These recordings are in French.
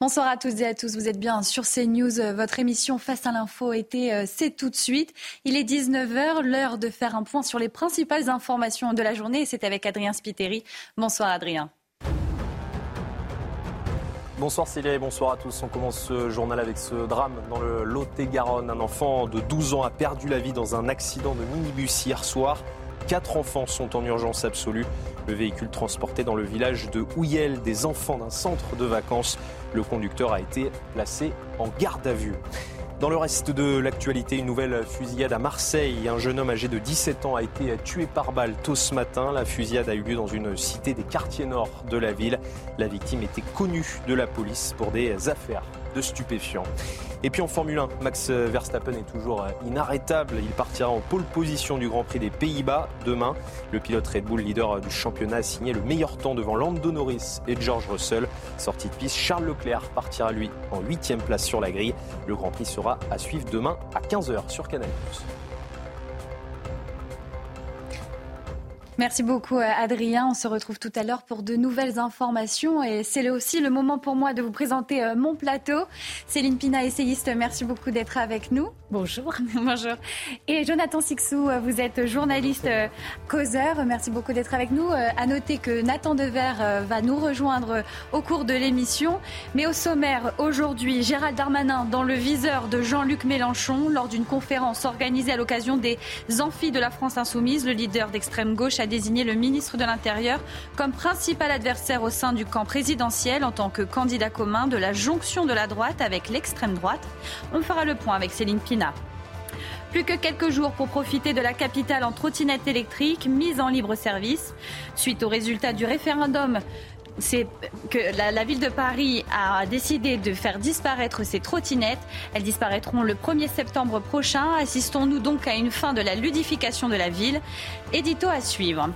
Bonsoir à toutes et à tous, vous êtes bien sur CNews, votre émission Face à l'info été, euh, c'est tout de suite. Il est 19h, l'heure de faire un point sur les principales informations de la journée c'est avec Adrien Spiteri. Bonsoir Adrien. Bonsoir Célia et bonsoir à tous. On commence ce journal avec ce drame dans le Lot-et-Garonne. Un enfant de 12 ans a perdu la vie dans un accident de minibus hier soir. Quatre enfants sont en urgence absolue. Le véhicule transportait dans le village de Houillel des enfants d'un centre de vacances. Le conducteur a été placé en garde à vue. Dans le reste de l'actualité, une nouvelle fusillade à Marseille. Un jeune homme âgé de 17 ans a été tué par balle tôt ce matin. La fusillade a eu lieu dans une cité des quartiers nord de la ville. La victime était connue de la police pour des affaires de. Et puis en Formule 1, Max Verstappen est toujours inarrêtable. Il partira en pole position du Grand Prix des Pays-Bas demain. Le pilote Red Bull, leader du championnat, a signé le meilleur temps devant Lando Norris et George Russell. Sortie de piste, Charles Leclerc partira lui en 8 place sur la grille. Le Grand Prix sera à suivre demain à 15h sur Canal+. Merci beaucoup euh, Adrien. On se retrouve tout à l'heure pour de nouvelles informations et c'est aussi le moment pour moi de vous présenter euh, mon plateau. Céline Pina, essayiste, merci beaucoup d'être avec nous. Bonjour. Bonjour. Et Jonathan Sixou, euh, vous êtes journaliste causeur. Merci beaucoup d'être avec nous. À noter que Nathan Dever va nous rejoindre au cours de l'émission. Mais au sommaire, aujourd'hui, Gérald Darmanin dans le viseur de Jean-Luc Mélenchon lors d'une conférence organisée à l'occasion des Amphis de la France Insoumise. Le leader d'extrême gauche a désigné le ministre de l'Intérieur comme principal adversaire au sein du camp présidentiel en tant que candidat commun de la jonction de la droite avec l'extrême droite. On fera le point avec Céline Pina. Plus que quelques jours pour profiter de la capitale en trottinette électrique mise en libre service. Suite au résultat du référendum c'est que la, ville de Paris a décidé de faire disparaître ces trottinettes. Elles disparaîtront le 1er septembre prochain. Assistons-nous donc à une fin de la ludification de la ville. Édito à suivre.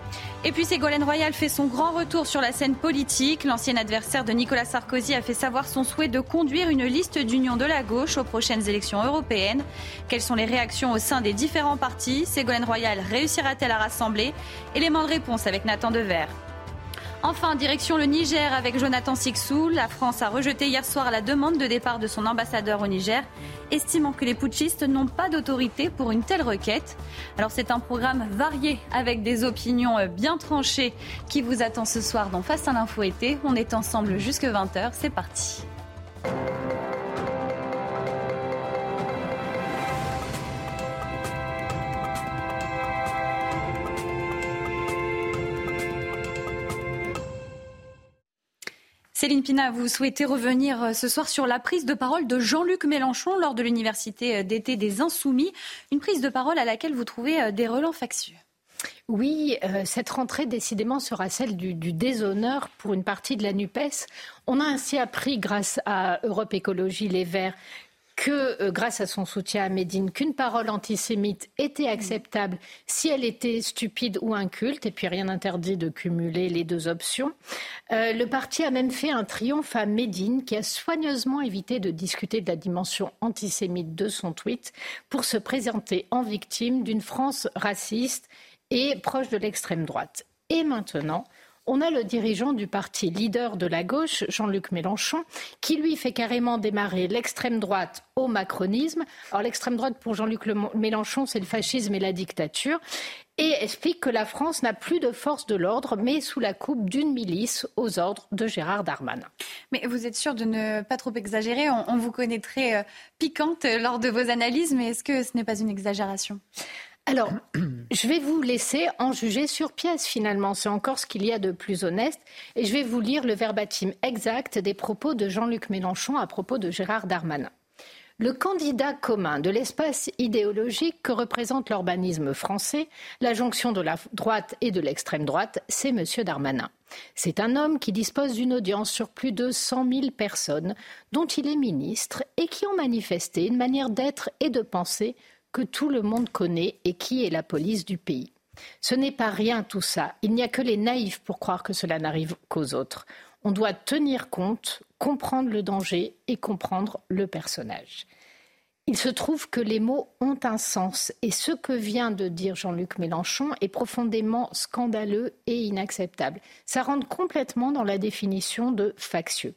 Et puis Ségolène Royal fait son grand retour sur la scène politique. L'ancien adversaire de Nicolas Sarkozy a fait savoir son souhait de conduire une liste d'union de la gauche aux prochaines élections européennes. Quelles sont les réactions au sein des différents partis? Ségolène Royal réussira-t-elle à rassembler? Élément de réponse avec Nathan Dever. Enfin, direction le Niger avec Jonathan Sixou. La France a rejeté hier soir la demande de départ de son ambassadeur au Niger, estimant que les putschistes n'ont pas d'autorité pour une telle requête. Alors c'est un programme varié avec des opinions bien tranchées qui vous attend ce soir dans Face à l'info été. On est ensemble jusque 20h. C'est parti. Céline Pina, vous souhaitez revenir euh, ce soir sur la prise de parole de Jean-Luc Mélenchon lors de l'université euh, d'été des Insoumis, une prise de parole à laquelle vous trouvez euh, des relents factieux. Oui, cette rentrée décidément sera celle du, du, déshonneur pour une partie de la NUPES. On a ainsi appris, grâce à Europe Écologie Les Verts, que, euh, grâce à son soutien à Médine, qu'une parole antisémite était acceptable si elle était stupide ou inculte, et puis rien n'interdit de cumuler les deux options. Euh, le parti a même fait un triomphe à Médine, qui a soigneusement évité de discuter de la dimension antisémite de son tweet pour se présenter en victime d'une France raciste et proche de l'extrême droite. Et maintenant, on a le dirigeant du parti leader de la gauche, Jean-Luc Mélenchon, qui lui fait carrément démarrer l'extrême droite au macronisme. Alors l'extrême droite pour Jean-Luc Mélenchon, c'est le fascisme et la dictature et explique que la France n'a plus de force de l'ordre, mais sous la coupe d'une milice aux ordres de Gérard Darmanin. Mais vous êtes sûr de ne pas trop exagérer? On, vous connaîtrait euh, piquante lors de vos analyses, mais est-ce que ce n'est pas une exagération? Alors, je vais vous laisser en juger sur pièce finalement. C'est encore ce qu'il y a de plus honnête. Et je vais vous lire le verbatim exact des propos de Jean-Luc Mélenchon à propos de Gérard Darmanin. Le candidat commun de l'espace idéologique que représente l'urbanisme français, la jonction de la droite et de l'extrême droite, c'est M. Darmanin. C'est un homme qui dispose d'une audience sur plus de 100 000 personnes, dont il est ministre et qui ont manifesté une manière d'être et de penser que tout le monde connaît et qui est la police du pays. Ce n'est pas rien tout ça. Il n'y a que les naïfs pour croire que cela n'arrive qu'aux autres. On doit tenir compte, comprendre le danger et comprendre le personnage. Il se trouve que les mots ont un sens et ce que vient de dire Jean-Luc Mélenchon est profondément scandaleux et inacceptable. Ça rentre complètement dans la définition de factieux.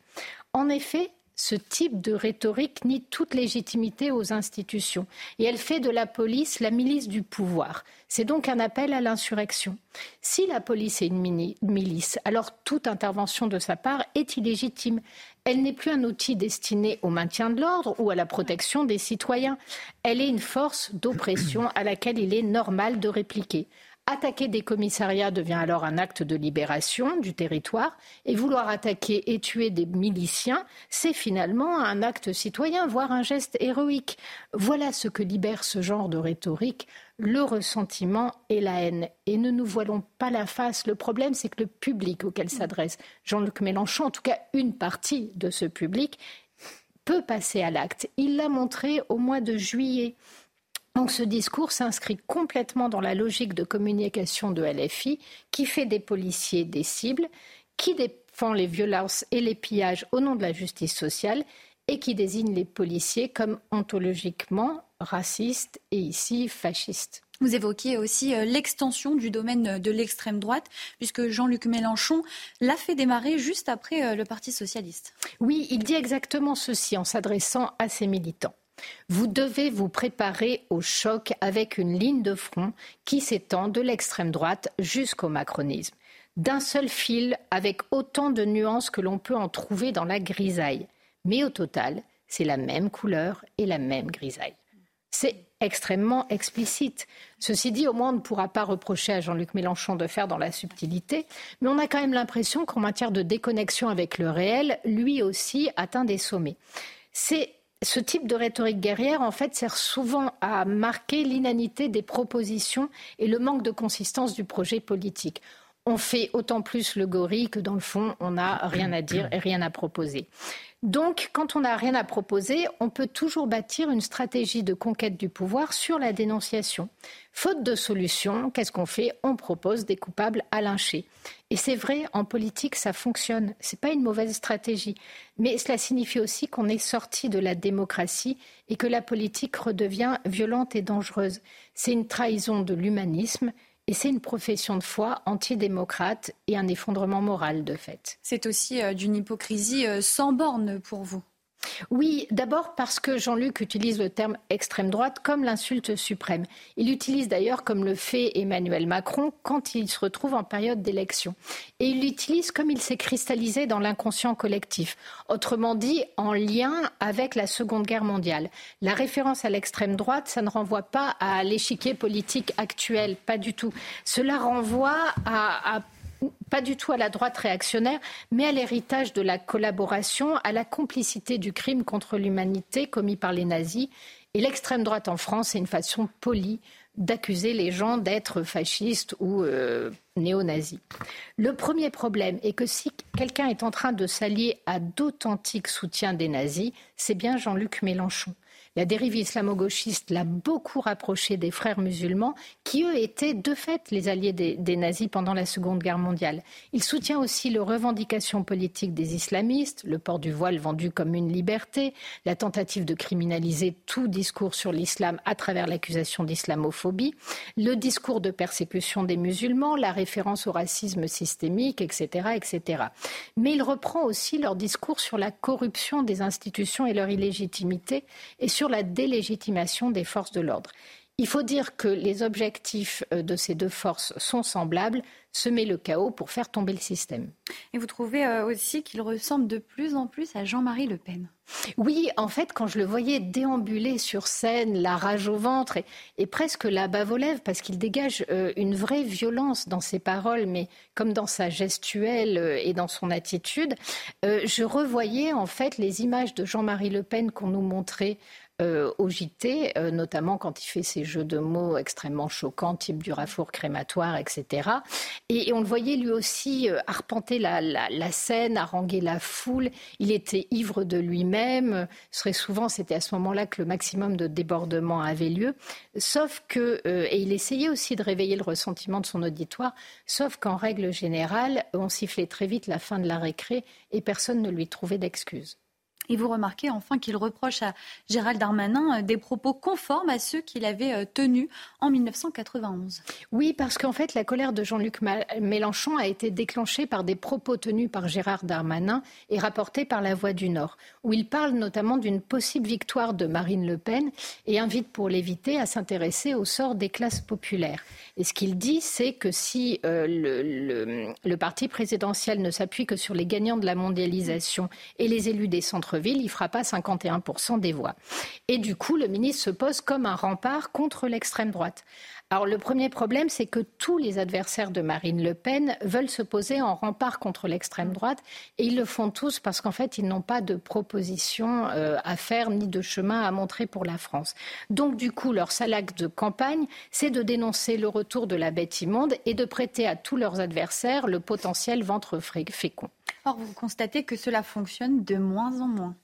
En effet, ce type de rhétorique nie toute légitimité aux institutions et elle fait de la police la milice du pouvoir. C'est donc un appel à l'insurrection. Si la police est une milice, alors toute intervention de sa part est illégitime. Elle n'est plus un outil destiné au maintien de l'ordre ou à la protection des citoyens. Elle est une force d'oppression à laquelle il est normal de répliquer. Attaquer des commissariats devient alors un acte de libération du territoire et vouloir attaquer et tuer des miliciens, c'est finalement un acte citoyen, voire un geste héroïque. Voilà ce que libère ce genre de rhétorique, le ressentiment et la haine. Et ne nous voilons pas la face. Le problème, c'est que le public auquel s'adresse Jean-Luc Mélenchon, en tout cas une partie de ce public, peut passer à l'acte. Il l'a montré au mois de juillet. Donc ce discours s'inscrit complètement dans la logique de communication de LFI qui fait des policiers des cibles, qui défend les violences et les pillages au nom de la justice sociale et qui désigne les policiers comme ontologiquement racistes et ici fascistes. Vous évoquiez aussi euh, l'extension du domaine de l'extrême droite, puisque Jean-Luc Mélenchon l'a fait démarrer juste après euh, le Parti socialiste. Oui, il dit exactement ceci en s'adressant à ses militants. Vous devez vous préparer au choc avec une ligne de front qui s'étend de l'extrême droite jusqu'au macronisme. D'un seul fil, avec autant de nuances que l'on peut en trouver dans la grisaille. Mais au total, c'est la même couleur et la même grisaille. C'est extrêmement explicite. Ceci dit, au moins, on ne pourra pas reprocher à Jean-Luc Mélenchon de faire dans la subtilité, mais on a quand même l'impression qu'en matière de déconnexion avec le réel, lui aussi atteint des sommets. C'est ce type de rhétorique guerrière, en fait, sert souvent à marquer l'inanité des propositions et le manque de consistance du projet politique. On fait autant plus le gorille que, dans le fond, on n'a rien à dire et rien à proposer. Donc, quand on n'a rien à proposer, on peut toujours bâtir une stratégie de conquête du pouvoir sur la dénonciation. Faute de solution, qu'est-ce qu'on fait? On propose des coupables à lyncher. Et c'est vrai, en politique, ça fonctionne. Ce n'est pas une mauvaise stratégie. Mais cela signifie aussi qu'on est sorti de la démocratie et que la politique redevient violente et dangereuse. C'est une trahison de l'humanisme et c'est une profession de foi antidémocrate et un effondrement moral de fait. C'est aussi euh, d'une hypocrisie euh, sans borne pour vous. Oui, d'abord parce que Jean-Luc utilise le terme extrême droite comme l'insulte suprême. Il l'utilise d'ailleurs comme le fait Emmanuel Macron quand il se retrouve en période d'élection. Et il l'utilise comme il s'est cristallisé dans l'inconscient collectif. Autrement dit, en lien avec la Seconde Guerre mondiale. La référence à l'extrême droite, ça ne renvoie pas à l'échiquier politique actuel, pas du tout. Cela renvoie à, à pas du tout à la droite réactionnaire, mais à l'héritage de la collaboration, à la complicité du crime contre l'humanité commis par les nazis. Et l'extrême droite en France, c'est une façon polie d'accuser les gens d'être fascistes ou euh, néo-nazis. Le premier problème est que si quelqu'un est en train de s'allier à d'authentiques soutiens des nazis, c'est bien Jean-Luc Mélenchon. La dérive islamo-gauchiste l'a beaucoup rapproché des frères musulmans, qui eux étaient de fait les alliés des, nazis pendant la Seconde Guerre mondiale. Il soutient aussi les revendications politiques des islamistes, le port du voile vendu comme une liberté, la tentative de criminaliser tout discours sur l'islam à travers l'accusation d'islamophobie, le discours de persécution des musulmans, la référence au racisme systémique, etc., etc. Mais il reprend aussi leur discours sur la corruption des institutions et leur illégitimité la délégitimation des forces de l'ordre. Il faut dire que les objectifs euh, de ces deux forces sont semblables, semer le chaos pour faire tomber le système. Et vous trouvez euh, aussi qu'il ressemble de plus en plus à Jean-Marie Le Pen? Oui, en fait, quand je le voyais déambuler sur scène, la rage au ventre et, presque la bave aux lèvres, parce qu'il dégage euh, une vraie violence dans ses paroles, mais comme dans sa gestuelle et dans son attitude, je revoyais en fait les images de Jean-Marie Le Pen qu'on nous montrait euh, au JT, euh, notamment quand il fait ces jeux de mots extrêmement choquants, type du rafour crématoire, etc. Et, on le voyait lui aussi euh, arpenter la, scène, haranguer la foule. Il était ivre de lui-même. Souvent, c'était à ce moment-là que le maximum de débordement avait lieu. Sauf que, et il essayait aussi de réveiller le ressentiment de son auditoire, sauf qu'en règle générale, on sifflait très vite la fin de la récré et personne ne lui trouvait d'excuses. Et vous remarquez enfin qu'il reproche à Gérald Darmanin euh, des propos conformes à ceux qu'il avait euh, tenus en 1991. Oui, parce qu'en fait, la colère de Jean-Luc Mélenchon a été déclenchée par des propos tenus par Gérard Darmanin et rapportés par La Voix du Nord, où il parle notamment d'une possible victoire de Marine Le Pen et invite pour l'éviter à s'intéresser au sort des classes populaires. Et ce qu'il dit, c'est que si euh, le, le parti présidentiel ne s'appuie que sur les gagnants de la mondialisation et les élus des centres il il fera pas 51% des voix. Et du coup, le ministre se pose comme un rempart contre l'extrême droite. Alors le premier problème, c'est que tous les adversaires de Marine Le Pen veulent se poser en rempart contre l'extrême droite et ils le font tous parce qu'en fait, ils n'ont pas de proposition euh, à faire ni de chemin à montrer pour la France. Donc du coup, leur salac de campagne, c'est de dénoncer le retour de la bête immonde et de prêter à tous leurs adversaires le potentiel ventre fécond. Or, vous constatez que cela fonctionne de moins en moins.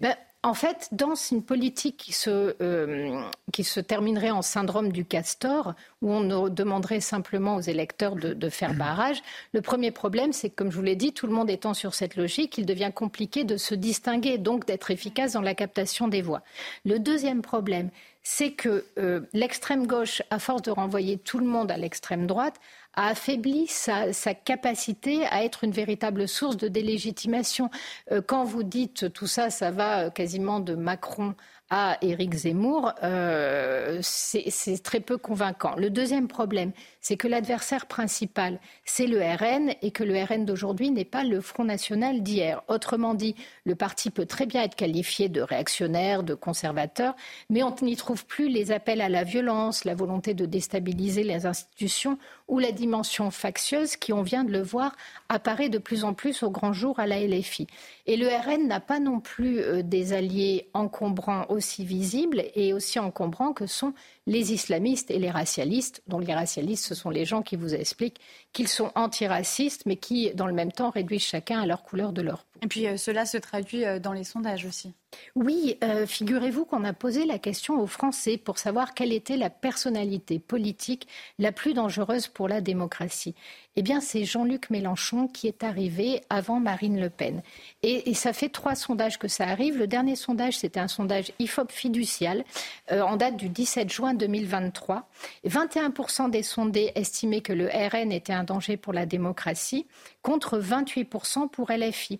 Ben, en fait, dans une politique qui se, euh, qui se terminerait en syndrome du castor, où on demanderait simplement aux électeurs de, faire barrage, le premier problème, c'est que, comme je vous l'ai dit, tout le monde étant sur cette logique, il devient compliqué de se distinguer, donc d'être efficace dans la captation des voix. Le deuxième problème, c'est que euh, l'extrême gauche, à force de renvoyer tout le monde à l'extrême droite, a affaibli sa, capacité à être une véritable source de délégitimation. Euh, quand vous dites tout ça, ça va euh, quasiment de Macron à Éric Zemmour, euh, c'est très peu convaincant. Le deuxième problème, c'est que l'adversaire principal, c'est le RN et que le RN d'aujourd'hui n'est pas le Front National d'hier. Autrement dit, le parti peut très bien être qualifié de réactionnaire, de conservateur, mais on n'y trouve plus les appels à la violence, la volonté de déstabiliser les institutions ou la dimension factieuse qui, on vient de le voir, apparaît de plus en plus au grand jour à la LFI. Et le RN n'a pas non plus euh, des alliés encombrants aussi visibles et aussi encombrants que sont les islamistes et les racialistes, dont les racialistes, ce sont les gens qui vous expliquent qu'ils sont antiracistes, mais qui, dans le même temps, réduisent chacun à leur couleur de leur peau. Et puis euh, cela se traduit euh, dans les sondages aussi. Oui, euh, figurez-vous qu'on a posé la question aux Français pour savoir quelle était la personnalité politique la plus dangereuse pour la démocratie. Eh bien, c'est Jean-Luc Mélenchon qui est arrivé avant Marine Le Pen. Et, ça fait trois sondages que ça arrive. Le dernier sondage, c'était un sondage IFOP fiducial en date du 17 juin 2023. 21% des sondés estimaient que le RN était un danger pour la démocratie, contre 28% pour LFI.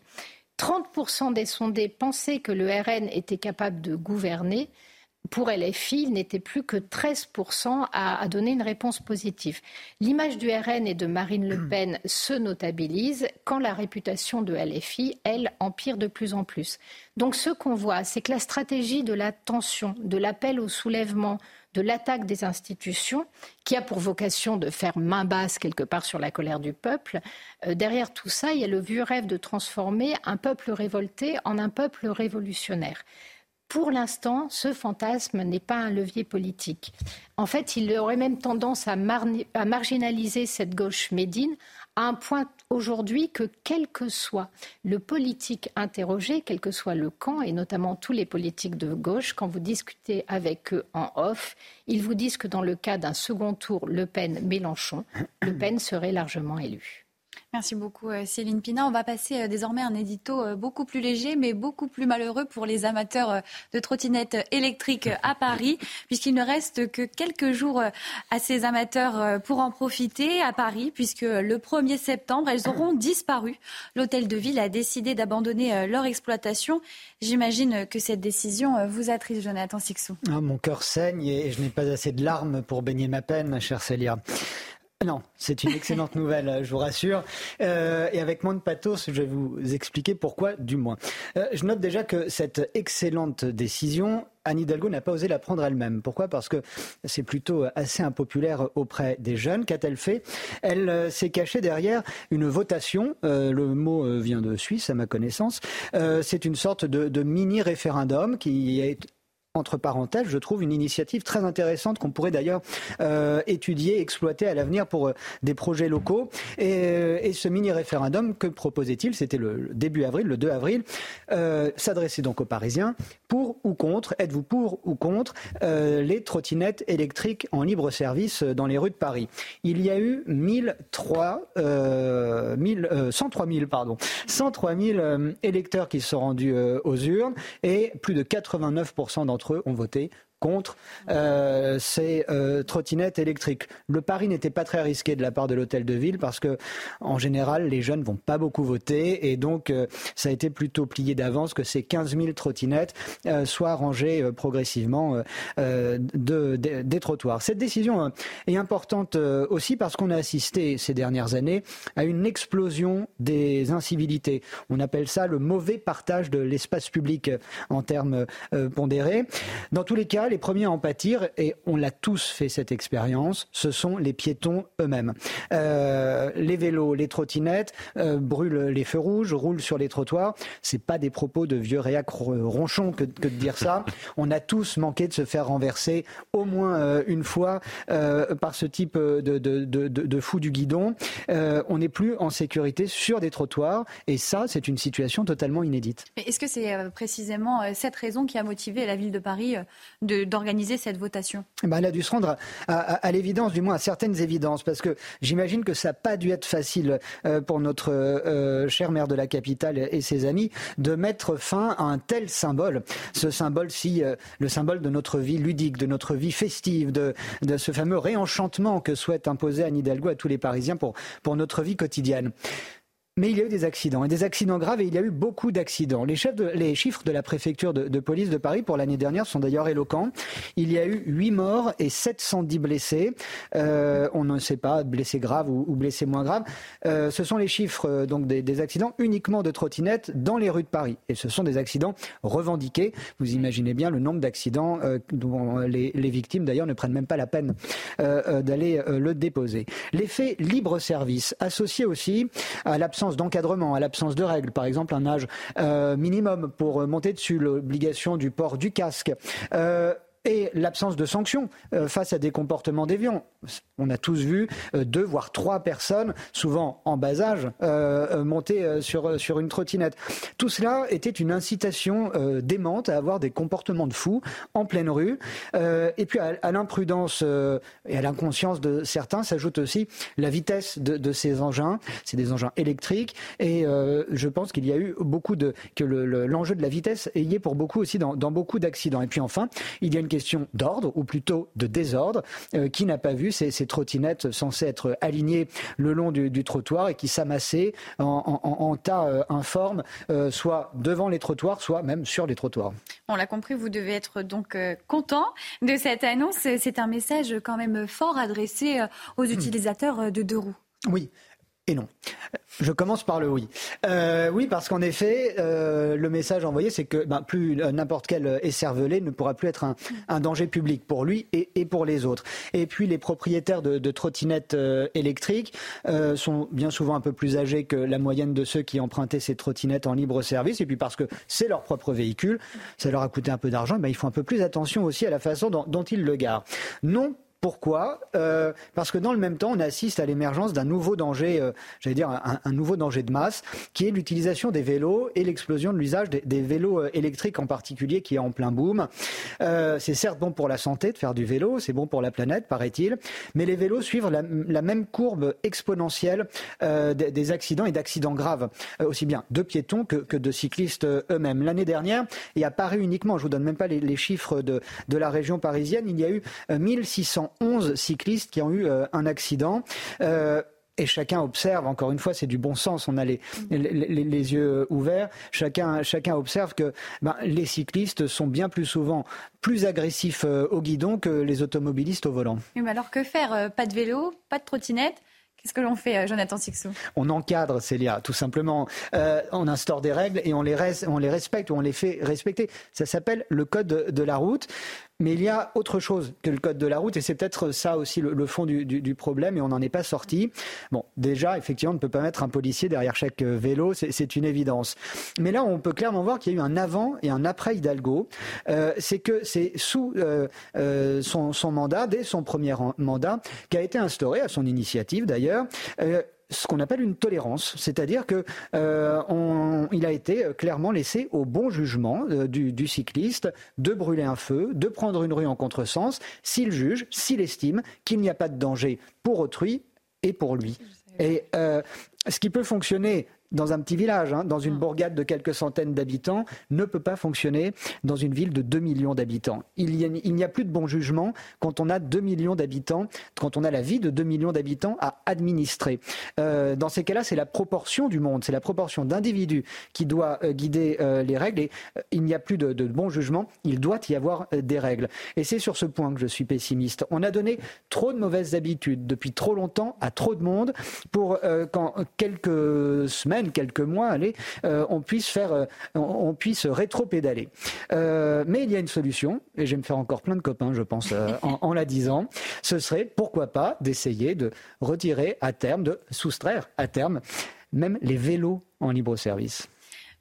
30% des sondés pensaient que le RN était capable de gouverner. Pour LFI, il n'était plus que 13% à, donner une réponse positive. L'image du RN et de Marine Le Pen se notabilise quand la réputation de LFI, elle, empire de plus en plus. Donc ce qu'on voit, c'est que la stratégie de la tension, de l'appel au soulèvement, de l'attaque des institutions, qui a pour vocation de faire main basse quelque part sur la colère du peuple. Euh, derrière tout ça, il y a le vieux rêve de transformer un peuple révolté en un peuple révolutionnaire. Pour l'instant, ce fantasme n'est pas un levier politique. En fait, il aurait même tendance à, marginaliser cette gauche médine à un point aujourd'hui que quel que soit le politique interrogé, quel que soit le camp, et notamment tous les politiques de gauche, quand vous discutez avec eux en off, ils vous disent que dans le cas d'un second tour Le Pen-Mélenchon, Le Pen serait largement élu. Merci beaucoup euh, Céline Pina. On va passer euh, désormais à un édito euh, beaucoup plus léger mais beaucoup plus malheureux pour les amateurs de trottinettes électriques à Paris puisqu'il ne reste que quelques jours à ces amateurs pour en profiter à Paris puisque le 1er septembre elles auront disparu. L'hôtel de ville a décidé d'abandonner leur exploitation. J'imagine que cette décision vous attriste Jonathan Sixou. Ah, mon cœur saigne et je n'ai pas assez de larmes pour baigner ma peine, chère Célia. Non, c'est une excellente nouvelle, je vous rassure. Euh, et avec moins de pathos, je vais vous expliquer pourquoi, du moins. Euh, je note déjà que cette excellente décision, Anne Hidalgo n'a pas osé la prendre elle-même. Pourquoi? Parce que c'est plutôt assez impopulaire auprès des jeunes. Qu'a-t-elle fait? Elle euh, s'est cachée derrière une votation. le mot vient de Suisse, à ma connaissance. c'est une sorte de, de mini-référendum qui est entre parenthèses, je trouve une initiative très intéressante qu'on pourrait d'ailleurs euh, étudier, exploiter à l'avenir pour euh, des projets locaux. Et, ce mini-référendum, que proposait-il? C'était le début avril, le 2 avril, s'adresser donc aux Parisiens pour ou contre, êtes-vous pour ou contre les trottinettes électriques en libre service dans les rues de Paris? Il y a eu 1003, 103 000, pardon, 103 000 électeurs qui se sont rendus aux urnes et plus de 89% d'entre eux ont voté contre euh, ces euh, trottinettes électriques. Le pari n'était pas très risqué de la part de l'hôtel de ville parce que, en général, les jeunes vont pas beaucoup voter et donc euh, ça a été plutôt plié d'avance que ces 15 000 trottinettes soient rangées progressivement de, des trottoirs. Cette décision est importante aussi parce qu'on a assisté ces dernières années à une explosion des incivilités. On appelle ça le mauvais partage de l'espace public en termes pondérés. Dans tous les cas, les premiers à en pâtir, et on l'a tous fait cette expérience, ce sont les piétons eux-mêmes. Euh, les vélos, les trottinettes euh, brûlent les feux rouges, roulent sur les trottoirs. C'est pas des propos de vieux réac ronchon que, de dire ça. On a tous manqué de se faire renverser au moins euh, une fois par ce type de, de, de, fou du guidon. on n'est plus en sécurité sur des trottoirs, et ça, c'est une situation totalement inédite. Est-ce que c'est précisément cette raison qui a motivé la ville de Paris de d'organiser cette votation ben, Elle a dû se rendre à, l'évidence, du moins à certaines évidences, parce que j'imagine que ça n'a pas dû être facile euh, pour notre euh, cher maire de la capitale et ses amis de mettre fin à un tel symbole. Ce symbole, si euh, le symbole de notre vie ludique, de notre vie festive, de, de ce fameux réenchantement que souhaite imposer Anne Hidalgo à tous les Parisiens pour, pour notre vie quotidienne. Mais il y a eu des accidents, et des accidents graves, et il y a eu beaucoup d'accidents. Les, chiffres de la préfecture de, police de Paris pour l'année dernière sont d'ailleurs éloquents. Il y a eu 8 morts et 710 blessés. Euh, on ne sait pas, blessés graves ou, blessés moins graves. Euh, ce sont les chiffres euh, donc des, accidents uniquement de trottinettes dans les rues de Paris. Et ce sont des accidents revendiqués. Vous imaginez bien le nombre d'accidents dont les, les victimes d'ailleurs ne prennent même pas la peine d'aller le déposer. L'effet libre-service associé aussi à l'absence d'encadrement, à l'absence de règles, par exemple un âge euh, minimum pour monter dessus, l'obligation du port du casque. Euh, et l'absence de sanctions euh, face à des comportements déviants. On a tous vu euh, deux voire trois personnes, souvent en bas âge, euh, monter sur, sur une trottinette. Tout cela était une incitation démente à avoir des comportements de fous en pleine rue. et puis à, l'imprudence et à l'inconscience de certains s'ajoute aussi la vitesse de, ces engins. C'est des engins électriques et je pense qu'il y a eu beaucoup de que l'enjeu de la vitesse est lié pour beaucoup aussi dans, dans beaucoup d'accidents. Et puis enfin, il y a une question d'ordre, ou plutôt de désordre. Euh, qui n'a pas vu ces, trottinettes censées être alignées le long du, trottoir et qui s'amassaient en, tas euh, informe, euh, soit devant les trottoirs, soit même sur les trottoirs On l'a compris, vous devez être donc content de cette annonce. C'est un message quand même fort adressé aux hmm. utilisateurs de deux roues. Oui, et non. Je commence par le oui. Euh, oui, parce qu'en effet, euh, le message envoyé, c'est que ben, plus euh, n'importe quel écervelé ne pourra plus être un, danger public pour lui et, pour les autres. Et puis, les propriétaires de, trottinettes électriques sont bien souvent un peu plus âgés que la moyenne de ceux qui empruntaient ces trottinettes en libre service. Et puis, parce que c'est leur propre véhicule, ça leur a coûté un peu d'argent, ben, ils font un peu plus attention aussi à la façon dont, dont ils le garent. Non pourquoi euh, Parce que dans le même temps, on assiste à l'émergence d'un nouveau danger, euh, j'allais dire un, nouveau danger de masse, qui est l'utilisation des vélos et l'explosion de l'usage des, vélos euh, électriques en particulier, qui est en plein boom. c'est certes bon pour la santé de faire du vélo, c'est bon pour la planète, paraît-il, mais les vélos suivent la, même courbe exponentielle des, accidents et d'accidents graves, aussi bien de piétons que, de cyclistes eux-mêmes. L'année dernière, et à Paris uniquement, je vous donne même pas les, les chiffres de, de la région parisienne, il y a eu 1600 11 cyclistes qui ont eu euh, un accident. Euh, et chacun observe, encore une fois, c'est du bon sens, on a les, les, yeux ouverts, chacun, chacun observe que ben, les cyclistes sont bien plus souvent plus agressifs euh, au guidon que les automobilistes au volant. mais alors que faire Pas de vélo, pas de trottinette? Qu'est-ce que l'on fait, Jonathan Sixou? On encadre, Célia, tout simplement. on instaure des règles et on les, on les respecte ou on les fait respecter. Ça s'appelle le code de la route. Mais il y a autre chose que le code de la route, et c'est peut-être ça aussi le, fond du, problème, et on n'en est pas sorti. Bon, déjà, effectivement, on ne peut pas mettre un policier derrière chaque euh, vélo, c'est une évidence. Mais là, on peut clairement voir qu'il y a eu un avant et un après Hidalgo. Euh, c'est que c'est sous euh, son, son, mandat, dès son premier mandat, qu'a été instauré, à son initiative d'ailleurs, ce qu'on appelle une tolérance, c'est-à-dire que euh, il a été clairement laissé au bon jugement euh, du, cycliste de brûler un feu, de prendre une rue en contresens, s'il juge, s'il estime qu'il n'y a pas de danger pour autrui et pour lui. Et euh, ce qui peut fonctionner dans un petit village, hein, dans une mm. bourgade de quelques centaines d'habitants, ne peut pas fonctionner dans une ville de 2 millions d'habitants. Il n'y a, plus de bon jugement quand on a 2 millions d'habitants, quand on a la vie de 2 millions d'habitants à administrer. Euh, dans ces cas-là, c'est la proportion du monde, c'est la proportion d'individus qui doit euh, guider euh, les règles et il n'y a plus de, de, bon jugement, il doit y avoir des règles. Et c'est sur ce point que je suis pessimiste. On a donné trop de mauvaises habitudes depuis trop longtemps à trop de monde pour qu'en quelques semaines, quelques mois, allez, euh, on puisse faire, euh, on, puisse rétro-pédaler. Euh, mais il y a une solution, et je vais me faire encore plein de copains, je pense, en, en la disant. Ce serait, pourquoi pas, d'essayer de retirer à terme, de soustraire à terme, même les vélos en libre service.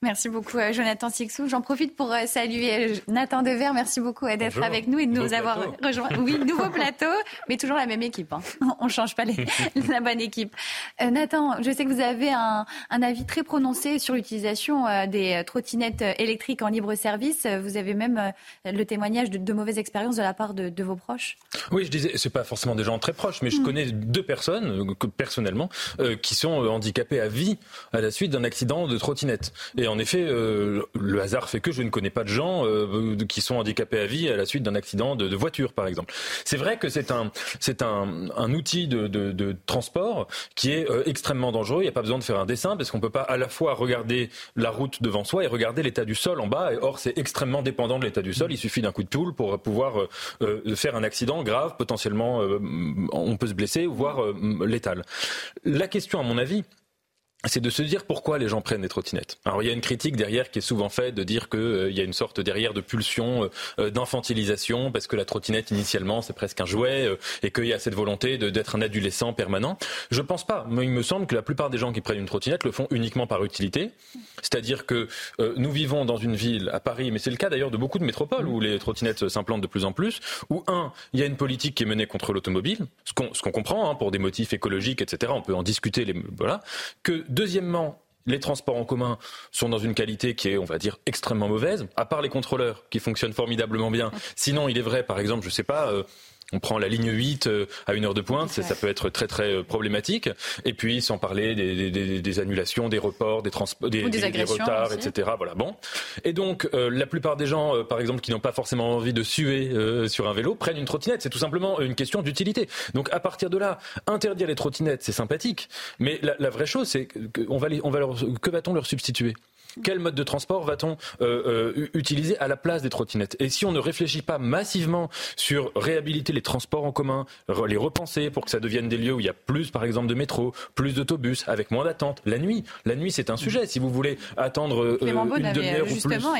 Merci beaucoup, euh, Jonathan Sixou. J'en profite pour euh, saluer euh, Nathan Dever. Merci beaucoup d'être avec nous et de nous avoir rejoint. Oui, nouveau plateau, mais toujours la même équipe. Hein. On ne change pas les, la bonne équipe. Nathan, je sais que vous avez un, avis très prononcé sur l'utilisation des trottinettes électriques en libre service. Vous avez même le témoignage de, de mauvaises expériences de la part de, vos proches. Oui, je disais, c'est pas forcément des gens très proches, mais je mm. connais deux personnes, personnellement, qui sont handicapées à vie à la suite d'un accident de trottinette. Et en effet, euh, le hasard fait que je ne connais pas de gens euh, qui sont handicapés à vie à la suite d'un accident de, voiture, par exemple. C'est vrai que c'est un, c'est un, un outil de, de, de, transport qui est euh, extrêmement dangereux. Il n'y a pas besoin de faire un dessin parce qu'on peut pas à la fois regarder la route devant soi et regarder l'état du sol en bas. Et or, c'est extrêmement dépendant de l'état du sol. Il suffit d'un coup de poule pour pouvoir faire un accident grave, potentiellement, on peut se blesser, voire létal. La question, à mon avis, c'est de se dire pourquoi les gens prennent des trottinettes. Alors il y a une critique derrière qui est souvent faite de dire qu'il euh, y a une sorte derrière de pulsion euh, euh, d'infantilisation parce que la trottinette initialement c'est presque un jouet et qu'il y a cette volonté d'être un adolescent permanent. Je pense pas. Moi, il me semble que la plupart des gens qui prennent une trottinette le font uniquement par utilité. C'est-à-dire que nous vivons dans une ville à Paris, mais c'est le cas d'ailleurs de beaucoup de métropoles où les trottinettes s'implantent de plus en plus. Où un, il y a une politique qui est menée contre l'automobile, ce qu'on comprend hein, pour des motifs écologiques, etc. On peut en discuter. Les, voilà. Que Deuxièmement, les transports en commun sont dans une qualité qui est, on va dire, extrêmement mauvaise, à part les contrôleurs qui fonctionnent formidablement bien. Sinon, il est vrai, par exemple, je ne sais pas, euh, on prend la ligne 8 euh, à une heure de pointe, ça peut être très très euh, problématique. Et puis sans parler des, annulations, des reports, des, des, des, retards, etc. Voilà, bon. Et donc euh, la plupart des gens, par exemple, qui n'ont pas forcément envie de suer sur un vélo, prennent une trottinette. C'est tout simplement une question d'utilité. Donc à partir de là, interdire les trottinettes, c'est sympathique. Mais la, vraie chose, c'est qu'on va, on va que va-t-on leur substituer? Quel mode de transport va-t-on euh, euh, utiliser à la place des trottinettes? Et si on ne réfléchit pas massivement sur réhabiliter les transports en commun, les repenser pour que ça devienne des lieux où il y a plus, par exemple, de métro, plus d'autobus, avec moins d'attente. La nuit, la nuit, c'est un sujet. Si vous voulez attendre euh, une demi-heure justement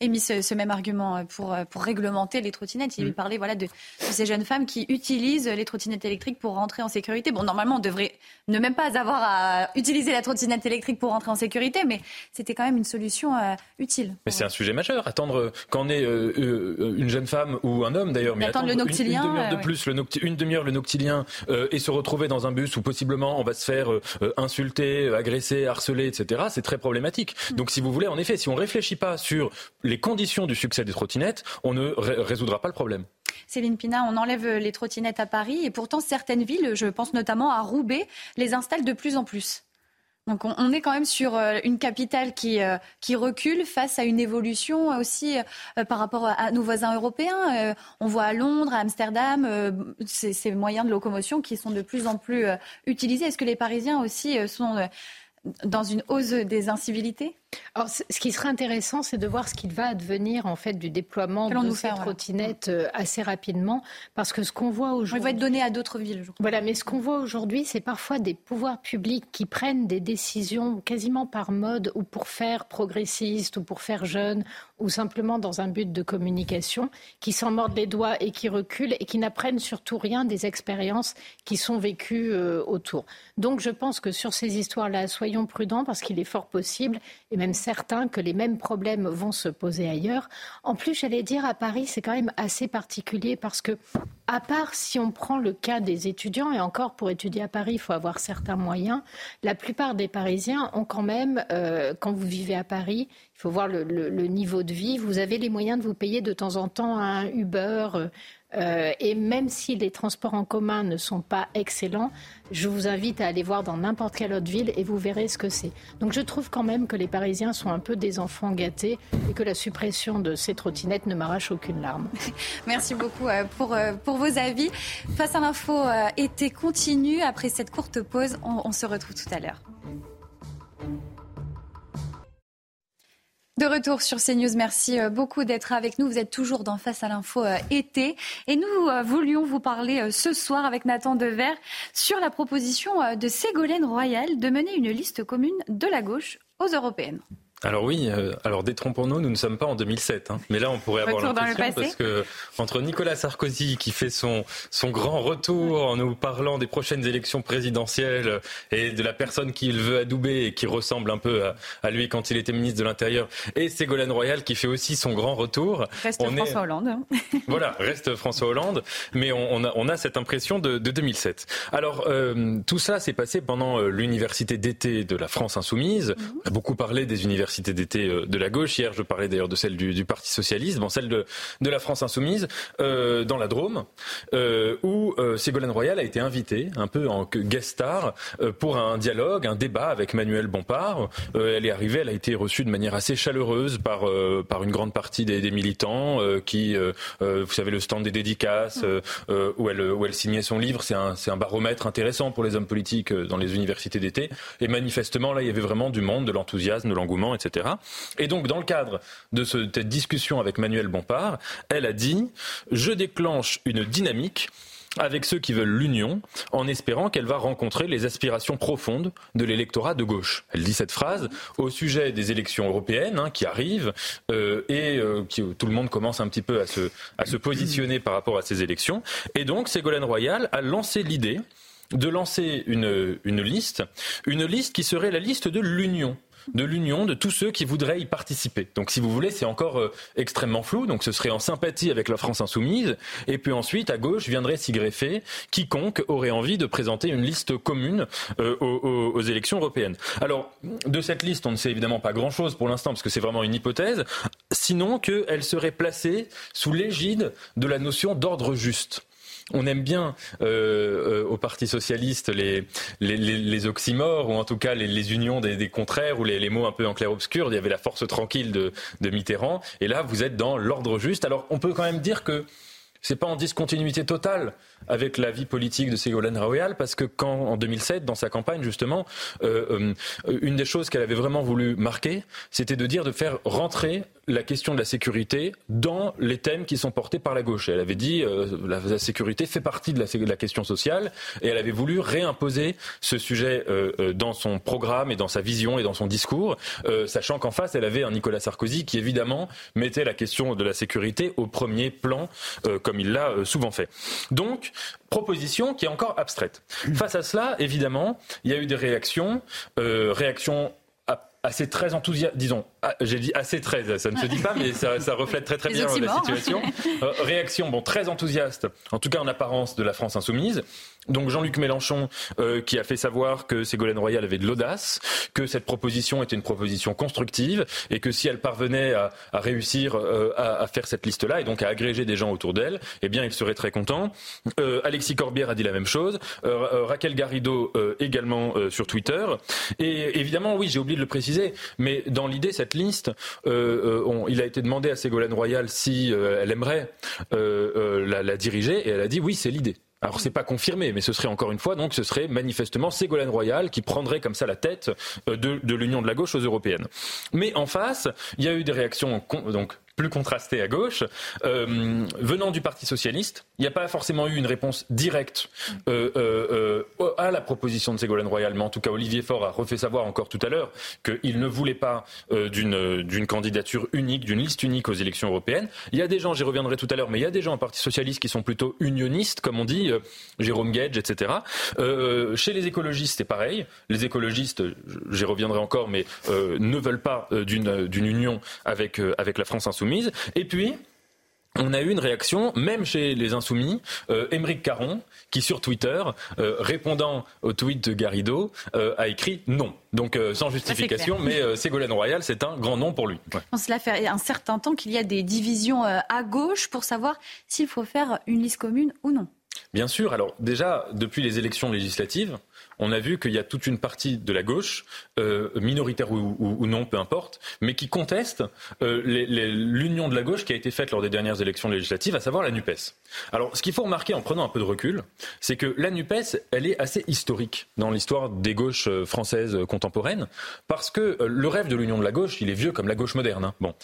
émis ce, même argument pour, pour réglementer les trottinettes. Il mm. parlait voilà, de, ces jeunes femmes qui utilisent les trottinettes électriques pour rentrer en sécurité. Bon, normalement, on devrait ne même pas avoir à utiliser la trottinette électrique pour rentrer en sécurité, mais c'était quand même une solution euh, utile. Mais c'est un sujet majeur. Attendre euh, on est euh, une jeune femme ou un homme d'ailleurs, mais attendre le noctilien, une, demi-heure de plus, le une demi-heure le noctilien et se retrouver dans un bus où possiblement on va se faire insulter, agresser, harceler, etc. C'est très problématique. Mm. Donc si vous voulez, en effet, si on réfléchit pas sur les conditions du succès des trottinettes, on ne résoudra pas le problème. Céline Pina, on enlève les trottinettes à Paris et pourtant certaines villes, je pense notamment à Roubaix, les installent de plus en plus. Donc on, est quand même sur euh, une capitale qui, euh, qui recule face à une évolution aussi euh, par rapport à nos voisins européens. on voit à Londres, à Amsterdam, ces, moyens de locomotion qui sont de plus en plus utilisés. Est-ce que les Parisiens aussi sont dans une hausse des incivilités? Alors, ce qui serait intéressant, c'est de voir ce qu'il va advenir en fait du déploiement de ces trottinettes euh, assez rapidement, parce que ce qu'on voit aujourd'hui, il va être donné à d'autres villes. Voilà, mais ce qu'on voit aujourd'hui, c'est parfois des pouvoirs publics qui prennent des décisions quasiment par mode ou pour faire progressiste ou pour faire jeune ou simplement dans un but de communication, qui s'en mordent les doigts et qui reculent et qui n'apprennent surtout rien des expériences qui sont vécues euh, autour. Donc, je pense que sur ces histoires-là, soyons prudents parce qu'il est fort possible même certain que les mêmes problèmes vont se poser ailleurs. En plus, j'allais dire, à Paris, c'est quand même assez particulier parce que, à part si on prend le cas des étudiants, et encore pour étudier à Paris, il faut avoir certains moyens, la plupart des Parisiens ont quand même, euh, quand vous vivez à Paris, il faut voir le, niveau de vie, vous avez les moyens de vous payer de temps en temps un Uber. Euh, et même si les transports en commun ne sont pas excellents, je vous invite à aller voir dans n'importe quelle autre ville et vous verrez ce que c'est. Donc je trouve quand même que les Parisiens sont un peu des enfants gâtés et que la suppression de ces trottinettes ne m'arrache aucune larme. Merci beaucoup euh, pour, euh, pour vos avis. Face à l'info été continue. Après cette courte pause, on se retrouve tout à l'heure. De retour sur CNews, merci euh, beaucoup d'être avec nous. Vous êtes toujours dans Face à l'info euh, été. Et nous euh, voulions vous parler ce soir avec Nathan Dever sur la proposition de Ségolène Royal de mener une liste commune de la gauche aux européennes. Alors oui, euh, alors détrompons-nous, nous ne sommes pas en 2007, hein. mais là on pourrait avoir l'impression parce que entre Nicolas Sarkozy qui fait son son grand retour en nous parlant des prochaines élections présidentielles et de la personne qu'il veut adouber et qui ressemble un peu à, lui quand il était ministre de l'Intérieur, et Ségolène Royal qui fait aussi son grand retour. Reste François Hollande. Hein. voilà, reste François Hollande, mais on, a, on a cette impression de, de 2007. Alors euh, tout ça s'est passé pendant euh, l'université d'été de la France insoumise. Mhm. On a beaucoup parlé des universités d'été euh, de la gauche. Hier, je parlais d'ailleurs de celle du, Parti socialiste, bon, celle de, de la France insoumise, euh, dans la Drôme, euh, où Ségolène Royal a été invitée, un peu en guest star, pour un dialogue, un débat avec Manuel Bompard. elle est arrivée, elle a été reçue de manière assez chaleureuse par, par une grande partie des, des militants qui, vous savez, le stand des dédicaces, où, elle, où elle signait son livre. C'est un, un baromètre intéressant pour les hommes politiques dans les universités d'été. Et manifestement, là, il y avait vraiment du monde, de l'enthousiasme, de l'engouement, etc. Et donc, dans le cadre de cette discussion avec Manuel Bompard, elle a dit Je déclenche une dynamique avec ceux qui veulent l'union, en espérant qu'elle va rencontrer les aspirations profondes de l'électorat de gauche. Elle dit cette phrase au sujet des élections européennes hein, qui arrivent euh, et euh, qui, tout le monde commence un petit peu à se, positionner par rapport à ces élections. Et donc, Ségolène Royal a lancé l'idée de lancer une liste, une liste qui serait la liste de l'union de l'union de tous ceux qui voudraient y participer. Donc si vous voulez, c'est encore euh, extrêmement flou. Donc ce serait en sympathie avec la France insoumise. Et puis ensuite, à gauche, viendrait s'y greffer quiconque aurait envie de présenter une liste commune euh, aux, aux, élections européennes. Alors de cette liste, on ne sait évidemment pas grand-chose pour l'instant parce que c'est vraiment une hypothèse. Sinon qu'elle serait placée sous l'égide de la notion d'ordre juste on aime bien euh, euh, au Parti socialiste les, les, oxymores ou en tout cas les, unions des, contraires ou les, mots un peu en clair-obscur. Il y avait la force tranquille de, de Mitterrand et là vous êtes dans l'ordre juste. Alors on peut quand même dire que c'est pas en discontinuité totale avec la vie politique de Ségolène Royal, parce que quand, en 2007, dans sa campagne, justement, euh, euh, une des choses qu'elle avait vraiment voulu marquer, c'était de dire de faire rentrer la question de la sécurité dans les thèmes qui sont portés par la gauche. elle avait dit euh, la, sécurité fait partie de la, question sociale, et elle avait voulu réimposer ce sujet dans son programme et dans sa vision et dans son discours, sachant qu'en face, elle avait un Nicolas Sarkozy qui, évidemment, mettait la question de la sécurité au premier plan, comme il l'a souvent fait. Donc, proposition qui est encore abstraite. Face à cela, évidemment, il y a eu des réactions, euh, réactions assez très enthousiastes, disons, j'ai dit assez très, ça ne se dit pas, mais ça, reflète très très bien la situation. Euh, réaction, bon, très enthousiaste, en tout cas en apparence, de la France insoumise. Donc Jean-Luc Mélenchon euh, qui a fait savoir que Ségolène Royal avait de l'audace, que cette proposition était une proposition constructive et que si elle parvenait à, réussir euh, à, faire cette liste-là et donc à agréger des gens autour d'elle, eh bien il serait très content. Euh, Alexis Corbière a dit la même chose, Raquel Garrido également sur Twitter. Et évidemment, oui, j'ai oublié de le préciser, mais dans l'idée, cette liste, il a été demandé à Ségolène Royal si elle aimerait la, la, diriger et elle a dit oui, c'est l'idée. Alors c'est pas confirmé, mais ce serait encore une fois, donc ce serait manifestement Ségolène Royal qui prendrait comme ça la tête de, de l'union de la gauche aux européennes. Mais en face, il y a eu des réactions donc plus contrasté à gauche. Euh, venant du Parti socialiste, il n'y a pas forcément eu une réponse directe euh, euh, à la proposition de Ségolène Royal, mais en tout cas Olivier Faure a refait savoir encore tout à l'heure qu'il ne voulait pas d'une candidature unique, d'une liste unique aux élections européennes. Il y a des gens, j'y reviendrai tout à l'heure, mais il y a des gens au Parti socialiste qui sont plutôt unionistes, comme on dit, Jérôme Gage, etc. chez les écologistes, c'est pareil. Les écologistes, j'y reviendrai encore, mais ne veulent pas d'une union avec, avec la France insoumise et puis, on a eu une réaction, même chez les Insoumis, euh, Émeric Caron, qui sur Twitter, euh, répondant au tweet de Garrido, euh, a écrit non. Donc sans justification, mais Ségolène Royal, c'est un grand nom pour lui. Cela fait un certain temps qu'il y a des divisions à gauche pour savoir s'il faut faire une liste commune ou non. Bien sûr. Alors déjà, depuis les élections législatives, on a vu qu'il y a toute une partie de la gauche, euh, minoritaire ou, non, peu importe, mais qui conteste euh, l'union de la gauche qui a été faite lors des dernières élections législatives, à savoir la NUPES. Alors, ce qu'il faut remarquer en prenant un peu de recul, c'est que la NUPES, elle est assez historique dans l'histoire des gauches euh, françaises contemporaines, parce que le rêve de l'union de la gauche, il est vieux comme la gauche moderne. Hein. Bon,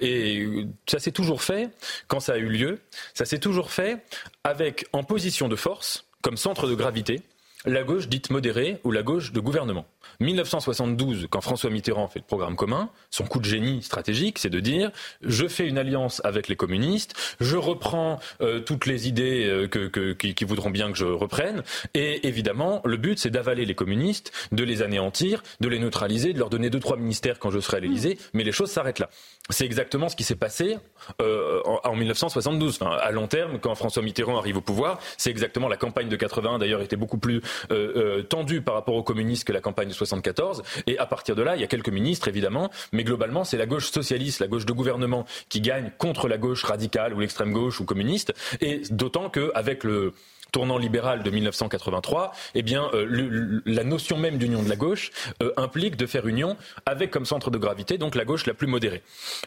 et ça s'est toujours fait quand ça a eu lieu. Ça s'est toujours fait avec en position de force, comme centre de gravité, la gauche dite modérée ou la gauche de gouvernement. 1972, quand François Mitterrand fait le programme commun, son coup de génie stratégique, c'est de dire je fais une alliance avec les communistes, je reprends euh, toutes les idées euh, que, qui, voudront bien que je reprenne, et évidemment, le but, c'est d'avaler les communistes, de les anéantir, de les neutraliser, de leur donner deux trois ministères quand je serai à l'Élysée, mais les choses s'arrêtent là. C'est exactement ce qui s'est passé euh, en, 1972. à long terme, quand François Mitterrand arrive au pouvoir, c'est exactement la campagne de 81. D'ailleurs, était beaucoup plus tendue par rapport aux communistes que la campagne de 74. Et à partir de là, il y a quelques ministres, évidemment, mais globalement, c'est la gauche socialiste, la gauche de gouvernement qui gagne contre la gauche radicale ou l'extrême gauche ou communiste. Et d'autant qu'avec le tournant libéral de 1983, eh bien, euh, la notion même d'union de la gauche euh, implique de faire union avec comme centre de gravité donc la gauche la plus modérée.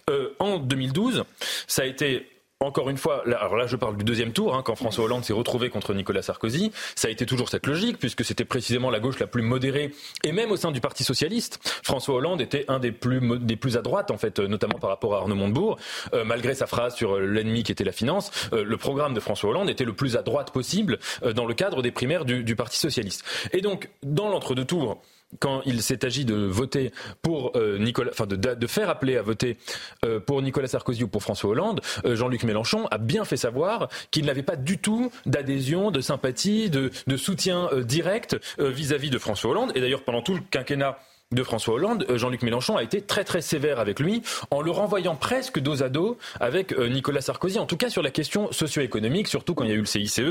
Euh, en 2012, ça a été encore une fois, là, alors là je parle du deuxième tour, hein, quand François Hollande s'est retrouvé contre Nicolas Sarkozy, ça a été toujours cette logique, puisque c'était précisément la gauche la plus modérée, et même au sein du Parti socialiste, François Hollande était un des plus, des plus à droite, en fait, notamment par rapport à Arnaud Montebourg, euh, malgré sa phrase sur euh, l'ennemi qui était la finance, euh, le programme de François Hollande était le plus à droite possible dans le cadre des primaires du, du Parti socialiste. Et donc, dans l'entre-deux tours, quand il s'est agi de voter pour euh, Nicolas, enfin de, de, faire appeler à voter euh, pour Nicolas Sarkozy ou pour François Hollande, euh, Jean-Luc Mélenchon a bien fait savoir qu'il n'avait pas du tout d'adhésion, de sympathie, de, de soutien direct vis-à-vis de François Hollande. Et d'ailleurs, pendant tout le quinquennat de François Hollande, Jean-Luc Mélenchon a été très très sévère avec lui en le renvoyant presque dos à dos avec Nicolas Sarkozy, en tout cas sur la question socio-économique, surtout quand il y a eu le CICE,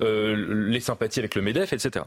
les sympathies avec le MEDEF, etc.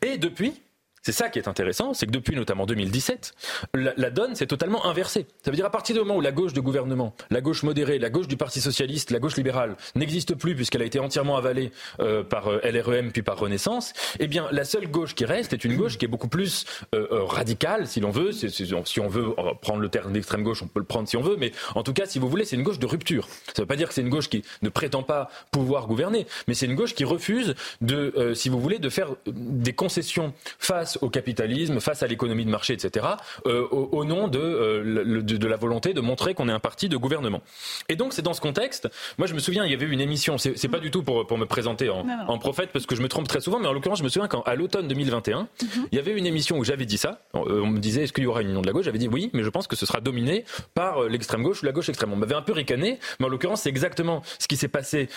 Et depuis, c'est ça qui est intéressant, c'est que depuis notamment 2017, la, donne s'est totalement inversée. Ça veut dire à partir du moment où la gauche de gouvernement, la gauche modérée, la gauche du Parti socialiste, la gauche libérale n'existe plus puisqu'elle a été entièrement avalée euh, par euh, LREM puis par Renaissance, eh bien la seule gauche qui reste est une gauche qui est beaucoup plus euh, radicale, si l'on veut. si on veut prendre le terme d'extrême gauche, on peut le prendre si on veut, mais en tout cas, si vous voulez, c'est une gauche de rupture. Ça ne veut pas dire que c'est une gauche qui ne prétend pas pouvoir gouverner, mais c'est une gauche qui refuse de, si vous voulez, de faire des concessions face au capitalisme, face à l'économie de marché, etc., euh, au, nom euh, de, de, la volonté de montrer qu'on est un parti de gouvernement. Et donc c'est dans ce contexte, moi je me souviens, il y avait une émission, c'est pas du tout pour, pour me présenter en, prophète, parce que je me trompe très souvent, mais en l'occurrence je me souviens qu'à l'automne 2021, mhm. il y avait une émission où j'avais dit ça, euh, on, me disait est-ce qu'il y aura une union de la gauche, j'avais dit oui, mais je pense que ce sera dominé par l'extrême gauche ou la gauche extrême. On m'avait un peu ricané, mais en l'occurrence c'est exactement ce qui s'est passé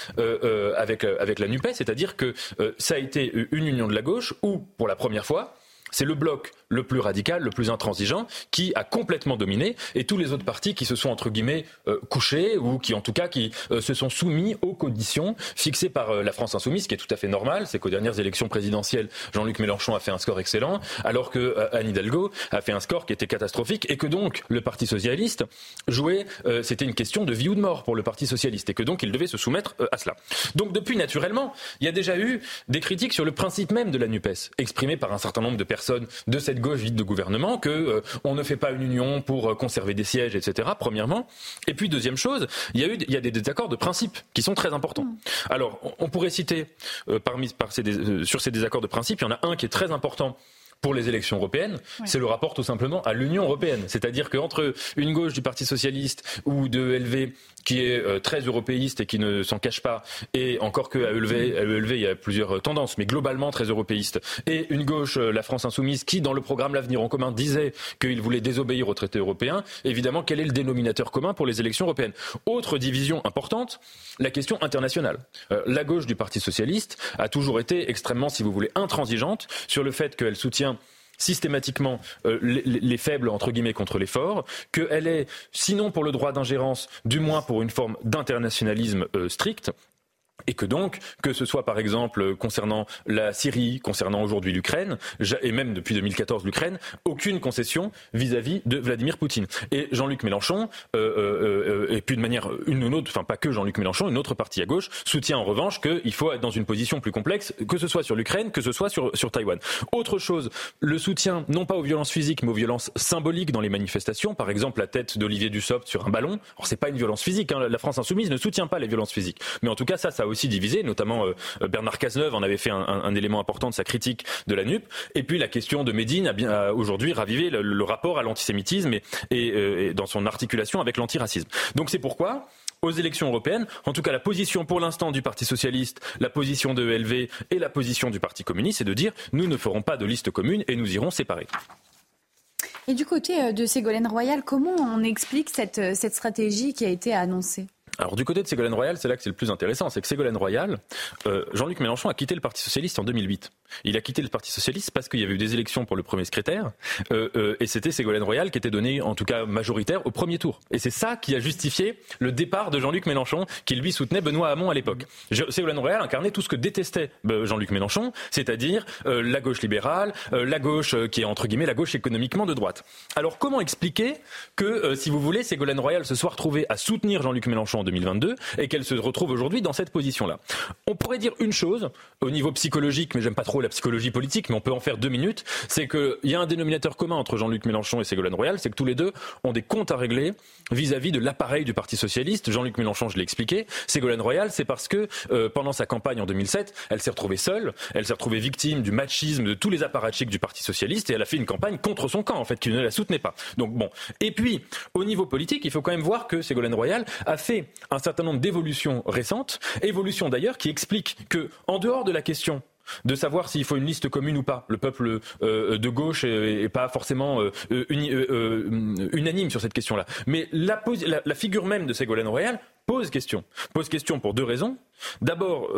avec, avec la NUPES, c'est-à-dire que ça a été une union de la gauche où, pour la première fois, c'est le bloc le plus radical, le plus intransigeant, qui a complètement dominé, et tous les autres partis qui se sont entre guillemets euh, couchés ou qui en tout cas euh, se sont soumis aux conditions fixées par euh, la France insoumise, ce qui est tout à fait normal, c'est qu'aux dernières élections présidentielles, Jean-Luc Mélenchon a fait un score excellent, alors que Anne Hidalgo a fait un score qui était catastrophique, et que donc le Parti socialiste jouait, c'était une question de vie ou de mort pour le Parti socialiste, et que donc il devait se soumettre à cela. Donc depuis naturellement, il y a déjà eu des critiques sur le principe même de la Nupes, exprimées par un certain nombre de personnes personnes de cette gauche vide de gouvernement que on ne fait pas une union pour conserver des sièges, etc. Premièrement. Et puis deuxième chose, il y a eu il y a des désaccords de principe qui sont très importants. Mm. Alors on pourrait citer parmi par ces, sur ces désaccords de principe, il y en a un qui est très important pour les élections européennes, c'est le rapport tout simplement à l'Union européenne. C'est-à-dire qu'entre une gauche du Parti socialiste ou de LV qui est euh, très européiste et qui ne s'en cache pas, et encore que à ELV, il y a plusieurs tendances, mais globalement très européiste, et une gauche, euh, la France insoumise, qui dans le programme L'avenir en commun disait qu'il voulait désobéir au traité européen, évidemment, quel est le dénominateur commun pour les élections européennes? Autre division importante, la question internationale. Euh, la gauche du Parti socialiste a toujours été extrêmement, si vous voulez, intransigeante sur le fait qu'elle soutient systématiquement euh, les, faibles entre guillemets contre les forts, qu'elle est, sinon pour le droit d'ingérence, du moins pour une forme d'internationalisme euh, strict, et que donc, que ce soit par exemple concernant la Syrie, concernant aujourd'hui l'Ukraine, et même depuis 2014 l'Ukraine, aucune concession vis-à-vis de Vladimir Poutine. Et Jean-Luc Mélenchon, euh, euh, euh, et puis de manière une ou autre, enfin pas que Jean-Luc Mélenchon, une autre partie à gauche, soutient en revanche qu'il faut être dans une position plus complexe, que ce soit sur l'Ukraine, que ce soit sur, sur Taïwan. Autre chose, le soutien non pas aux violences physiques, mais aux violences symboliques dans les manifestations, par exemple la tête d'Olivier Dussopt sur un ballon. Alors c'est pas une violence physique, hein, la France insoumise ne soutient pas les violences physiques, mais en tout cas ça, ça aussi divisé, notamment euh, Bernard Cazeneuve en avait fait un, élément important de sa critique de la NUP. Et puis la question de Médine a bien aujourd'hui ravivé le, rapport à l'antisémitisme et, euh, et, dans son articulation avec l'antiracisme. Donc c'est pourquoi aux élections européennes. En tout cas, la position pour l'instant du Parti socialiste, la position de ELV et la position du Parti communiste, c'est de dire nous ne ferons pas de liste commune et nous irons séparer. Et du côté euh, de Ségolène Royal, comment on explique cette stratégie qui a été annoncée? Alors du côté de Ségolène Royal, c'est là que c'est le plus intéressant, c'est que Ségolène Royal, euh, Jean-Luc Mélenchon a quitté le Parti socialiste en 2008. Il a quitté le Parti socialiste parce qu'il y avait eu des élections pour le premier secrétaire, euh, euh, et c'était Ségolène Royal qui était donnée, en tout cas majoritaire, au premier tour. Et c'est ça qui a justifié le départ de Jean-Luc Mélenchon, qui lui soutenait Benoît Hamon à l'époque. Ségolène Royal incarnait tout ce que détestait Jean-Luc Mélenchon, c'est-à-dire la gauche libérale, la gauche qui est entre guillemets la gauche économiquement de droite. Alors comment expliquer que, si vous voulez, Ségolène Royal se soit retrouvée à soutenir Jean-Luc Mélenchon en 2022 et qu'elle se retrouve aujourd'hui dans cette position-là. On pourrait dire une chose au niveau psychologique, mais j'aime pas trop la psychologie politique, mais on peut en faire deux minutes, c'est qu'il y a un dénominateur commun entre Jean-Luc Mélenchon et Ségolène Royal, c'est que tous les deux ont des comptes à régler vis-à-vis de l'appareil du Parti socialiste. Jean-Luc Mélenchon, je l'ai expliqué. Ségolène Royal, c'est parce que euh, pendant sa campagne en 2007, elle s'est retrouvée seule, elle s'est retrouvée victime du machisme de tous les apparatchiks du Parti socialiste et elle a fait une campagne contre son camp, en fait, qui ne la soutenait pas. Donc bon. Et puis, au niveau politique, il faut quand même voir que Ségolène Royal a fait un certain nombre d'évolutions récentes, évolutions d'ailleurs qui expliquent que, en dehors de la question de savoir s'il faut une liste commune ou pas. Le peuple euh, de gauche est, pas forcément euh, euh, unanime sur cette question-là. Mais la, figure même de Ségolène Royal pose question. Pose question pour deux raisons. D'abord,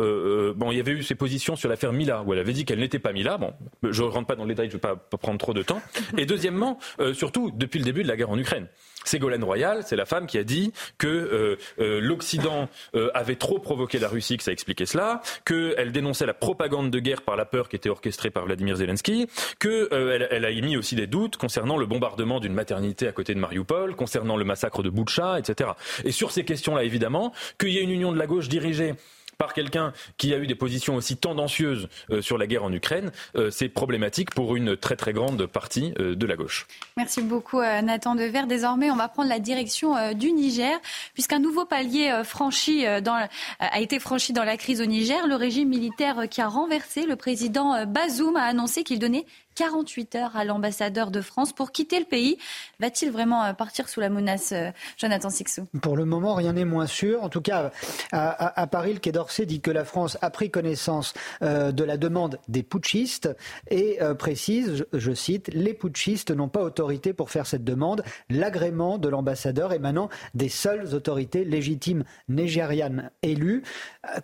bon, il y avait eu ses positions sur l'affaire Mila, où elle avait dit qu'elle n'était pas Mila. Bon, je rentre pas dans le détail, je ne vais pas prendre trop de temps. Et deuxièmement, surtout depuis le début de la guerre en Ukraine. Ségolène Royal, c'est la femme qui a dit que euh, euh, l'Occident euh, avait trop provoqué la Russie, que ça expliquait cela, qu'elle dénonçait la propagande de guerre par la peur qui était orchestrée par Vladimir Zelensky, qu'elle elle a émis aussi des doutes concernant le bombardement d'une maternité à côté de Mariupol, concernant le massacre de Boutcha, etc. Et sur ces questions-là, évidemment, qu'il y ait une union de la gauche dirigée par quelqu'un qui a eu des positions aussi tendancieuses euh, sur la guerre en Ukraine, euh, c'est problématique pour une très très grande partie euh, de la gauche. Merci beaucoup Nathan Dever. Désormais, on va prendre la direction du Niger, puisqu'un nouveau palier franchi a été franchi dans la crise au Niger. Le régime militaire qui a renversé le président Bazoum a annoncé qu'il donnait 48 heures à l'ambassadeur de France pour quitter le pays. Va-t-il vraiment euh, partir sous la menace, euh, Jonathan Sixou? Pour le moment, rien n'est moins sûr. En tout cas, à, Paris, le Quai d'Orsay dit que la France a pris connaissance euh, de la demande des putschistes et précise, je, cite, les putschistes n'ont pas autorité pour faire cette demande. L'agrément de l'ambassadeur émanant des seules autorités légitimes nigérianes élues.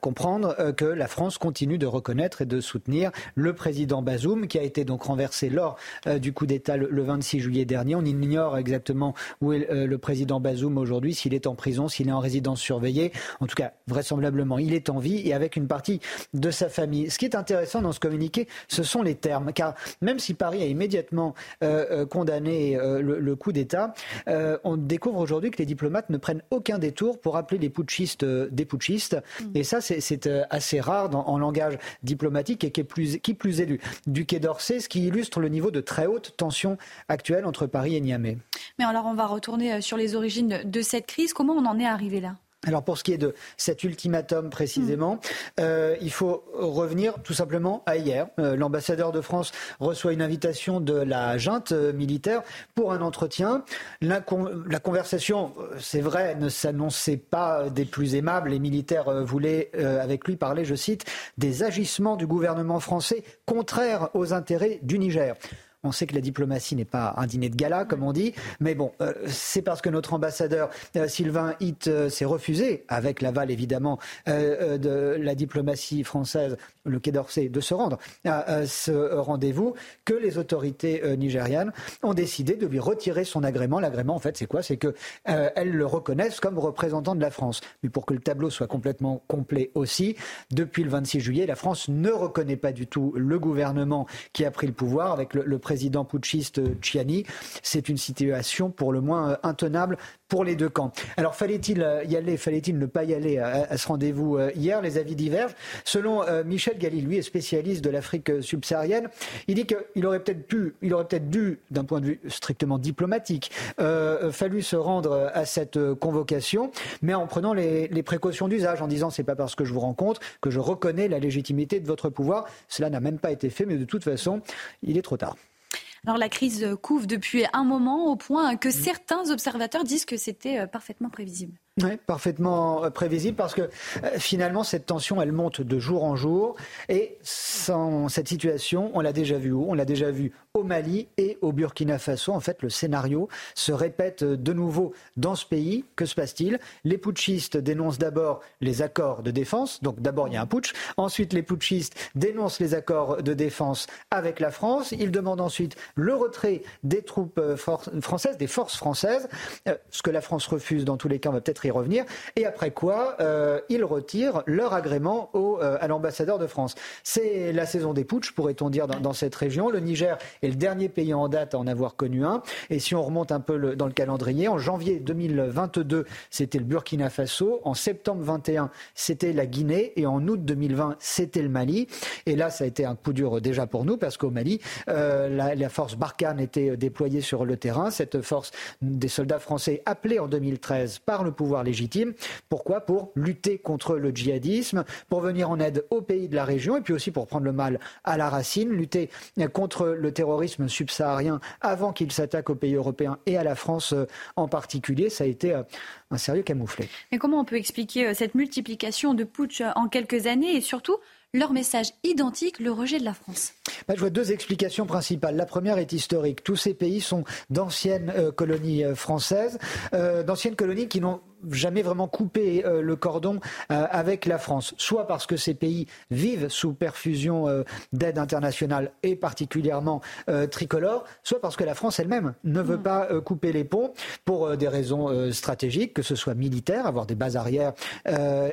comprendre que la France continue de reconnaître et de soutenir le président Bazoum qui a été donc renversé lors euh, du coup d'État le, 26 juillet dernier. On ignore exactement où est euh, le président Bazoum aujourd'hui, s'il est en prison, s'il est en résidence surveillée. En tout cas, vraisemblablement, il est en vie et avec une partie de sa famille. Ce qui est intéressant dans ce communiqué, ce sont les termes. Car même si Paris a immédiatement euh, condamné le, coup d'État, on découvre aujourd'hui que les diplomates ne prennent aucun détour pour appeler les putschistes des putschistes. Mm. Et ça, c'est assez rare dans, en langage diplomatique et qui est plus, qui plus élu. Du Quai d'Orsay, ce qui illustre le niveau de très haute tension actuelle entre Paris et Niamey. Mais alors on va retourner sur les origines de cette crise. Comment on en est arrivé là? Alors pour ce qui est de cet ultimatum précisément, euh, il faut revenir tout simplement à hier. Euh, l'ambassadeur de France reçoit une invitation de la junte euh, militaire pour un entretien. La, la conversation, c'est vrai, ne s'annonçait pas des plus aimables. Les militaires voulaient avec lui parler, je cite, des agissements du gouvernement français contraires aux intérêts du Niger. On sait que la diplomatie n'est pas un dîner de gala, comme on dit, mais bon, euh, c'est parce que notre ambassadeur euh, Sylvain Hitt euh, s'est refusé, avec l'aval évidemment de la diplomatie française, le Quai d'Orsay, de se rendre à, ce rendez-vous, que les autorités nigérianes ont décidé de lui retirer son agrément. L'agrément, en fait, c'est quoi? C'est que elles le reconnaissent comme représentant de la France. Mais pour que le tableau soit complètement complet aussi, depuis le 26 juillet, la France ne reconnaît pas du tout le gouvernement qui a pris le pouvoir avec le, le président putschiste Chiani. C'est une situation pour le moins euh, intenable pour les deux camps. Alors fallait-il euh, y aller, fallait-il ne pas y aller à, ce rendez-vous euh, hier? Les avis divergent. Selon Michel Galli, lui est spécialiste de l'Afrique subsaharienne, il dit qu'il aurait peut-être pu, il aurait peut-être dû, d'un point de vue strictement diplomatique, fallu se rendre à cette convocation, mais en prenant les, les précautions d'usage, en disant c'est pas parce que je vous rencontre que je reconnais la légitimité de votre pouvoir. Cela n'a même pas été fait, mais de toute façon, il est trop tard. Alors la crise couvre depuis un moment au point que certains observateurs disent que c'était euh, parfaitement prévisible. Oui, parfaitement euh, prévisible parce que euh, finalement cette tension elle monte de jour en jour et sans cette situation on l'a déjà vu où? On l'a déjà vu au Mali et au Burkina Faso. En fait le scénario se répète de nouveau dans ce pays. Que se passe-t-il? Les putschistes dénoncent d'abord les accords de défense, donc d'abord il y a un putsch. Ensuite les putschistes dénoncent les accords de défense avec la France. Ils demandent ensuite le retrait des troupes euh, françaises, des forces françaises, ce que la France refuse dans tous les cas. On va peut-être y revenir. Et après quoi, euh, ils retirent leur agrément au, euh, à l'ambassadeur de France. C'est la saison des putsch, pourrait-on dire, dans, cette région. Le Niger est le dernier pays en date à en avoir connu un. Et si on remonte un peu dans le calendrier, en janvier 2022, c'était le Burkina Faso. En septembre 21, c'était la Guinée. Et en août 2020, c'était le Mali. Et là, ça a été un coup dur déjà pour nous, parce qu'au Mali, euh, la, force Barkhane était déployée sur le terrain. Cette force des soldats français appelés en 2013 par le pouvoir légitime. Pourquoi? Pour lutter contre le djihadisme, pour venir en aide aux pays de la région et puis aussi pour prendre le mal à la racine, lutter contre le terrorisme subsaharien avant qu'il s'attaque aux pays européens et à la France euh, en particulier. Ça a été euh, un sérieux camouflet. Mais comment on peut expliquer euh, cette multiplication de putsch en quelques années et surtout leur message identique, le rejet de la France? Bah, Je vois deux explications principales. La première est historique. Tous ces pays sont d'anciennes colonies françaises, d'anciennes colonies qui n'ont jamais vraiment coupé euh, le cordon euh, avec la France, soit parce que ces pays vivent sous perfusion euh, d'aide internationale et particulièrement tricolore, soit parce que la France elle-même ne veut mm. pas couper les ponts pour des raisons stratégiques, que ce soit militaire, avoir des bases arrières,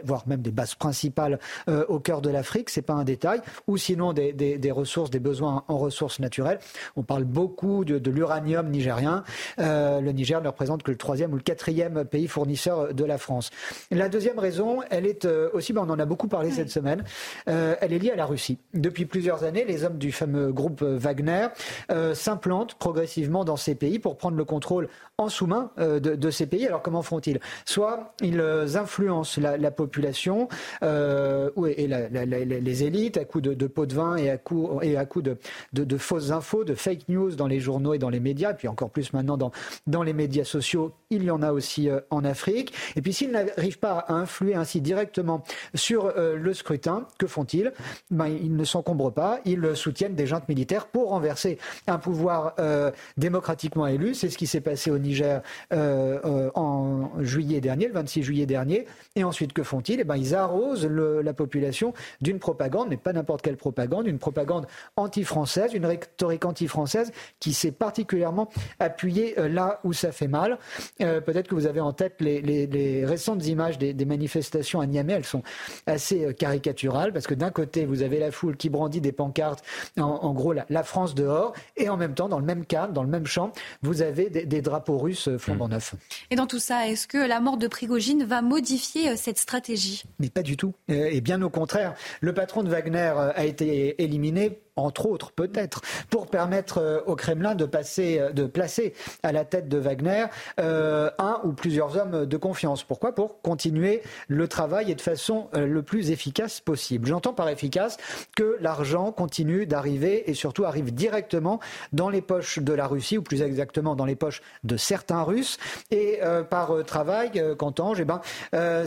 voire même des bases principales au cœur de l'Afrique, c'est pas un détail, ou sinon des, des, des, ressources, des besoins en ressources naturelles. On parle beaucoup de, de l'uranium nigérien. le Niger ne représente que le troisième ou le quatrième pays fournisseur de la France. La deuxième raison, elle est euh, aussi, ben, on en a beaucoup parlé cette semaine, euh, elle est liée à la Russie. Depuis plusieurs années, les hommes du fameux groupe Wagner euh, s'implantent progressivement dans ces pays pour prendre le contrôle en sous-main de, ces pays. Alors comment font-ils? Soit ils influencent la, population et les élites à coups de, pots de vin et à coups, et à de, de, fausses infos, de fake news dans les journaux et dans les médias, et puis encore plus maintenant dans, dans les médias sociaux. Il y en a aussi en Afrique. Et puis s'ils n'arrivent pas à influer ainsi directement sur euh, le scrutin, que font-ils? Ben, Ils ne s'encombrent pas, ils soutiennent des juntes militaires pour renverser un pouvoir euh, démocratiquement élu. C'est ce qui s'est passé au Niger euh, en juillet dernier, le 26 juillet dernier. Et ensuite, que font-ils? Eh ben, Ils arrosent la population d'une propagande, mais pas n'importe quelle propagande, une propagande anti-française, une rhétorique anti-française qui s'est particulièrement appuyée là où ça fait mal. Peut-être que vous avez en tête les récentes images des, manifestations à Niamey, elles sont assez euh, caricaturales parce que d'un côté, vous avez la foule qui brandit des pancartes, en, gros la, France dehors, et en même temps, dans le même cadre, dans le même champ, vous avez des, drapeaux russes euh, flambant mmh. neufs. Et dans tout ça, est-ce que la mort de Prigogine va modifier euh, cette stratégie? Mais pas du tout. Et bien au contraire, le patron de Wagner a été éliminé entre autres peut-être, pour permettre au Kremlin de, passer, de placer à la tête de Wagner un ou plusieurs hommes de confiance. Pourquoi? Pour continuer le travail et de façon le plus efficace possible. J'entends par efficace que l'argent continue d'arriver et surtout arrive directement dans les poches de la Russie, ou plus exactement dans les poches de certains Russes. Et euh, par euh, travail, euh, qu'entends-je? Eh ben,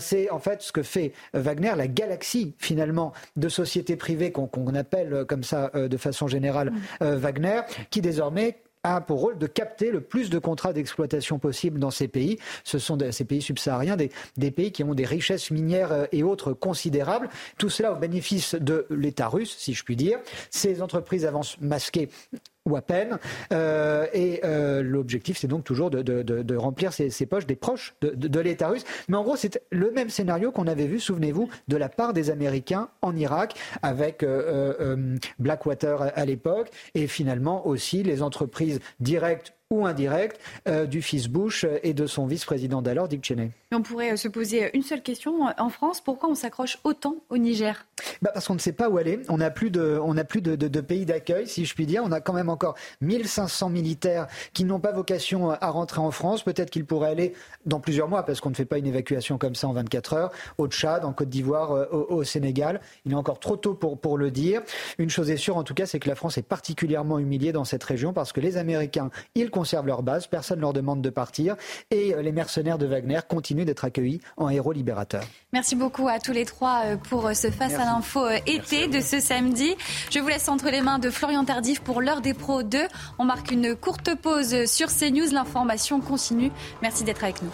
C'est en fait ce que fait Wagner, la galaxie finalement de sociétés privées qu'on appelle comme ça de façon générale mmh. Wagner, qui désormais a pour rôle de capter le plus de contrats d'exploitation possible dans ces pays. Ce sont ces pays subsahariens, des, des, pays qui ont des richesses minières et autres considérables. Tout cela au bénéfice de l'État russe, si je puis dire. Ces entreprises avancent masquées ou à peine. Euh, et euh, l'objectif, c'est donc toujours de, de, de, remplir ces, ces, poches des proches de, l'État russe. Mais en gros, c'est le même scénario qu'on avait vu, souvenez-vous, de la part des Américains en Irak, avec euh, euh Blackwater à l'époque, et finalement aussi les entreprises directes ou indirect euh, du fils Bush et de son vice-président d'alors, Dick Cheney. On pourrait euh, se poser une seule question en France. Pourquoi on s'accroche autant au Niger? Bah Parce qu'on ne sait pas où aller. On n'a plus de, on plus de, de, pays d'accueil, si je puis dire. On a quand même encore 1500 militaires qui n'ont pas vocation à rentrer en France. Peut-être qu'ils pourraient aller dans plusieurs mois, parce qu'on ne fait pas une évacuation comme ça en 24 heures, au Tchad, en Côte d'Ivoire, euh, au, au, Sénégal. Il est encore trop tôt pour, pour le dire. Une chose est sûre, en tout cas, c'est que la France est particulièrement humiliée dans cette région parce que les Américains, ils conservent leur base, personne ne leur demande de partir et euh, les mercenaires de Wagner continuent d'être accueillis en héros libérateurs. Merci beaucoup à tous les trois euh, pour euh, ce Face à l'info été de ce samedi. Je vous laisse entre les mains de Florian Tardif pour l'heure des pros 2. On marque une courte pause sur CNews. L'information continue. Merci d'être avec nous.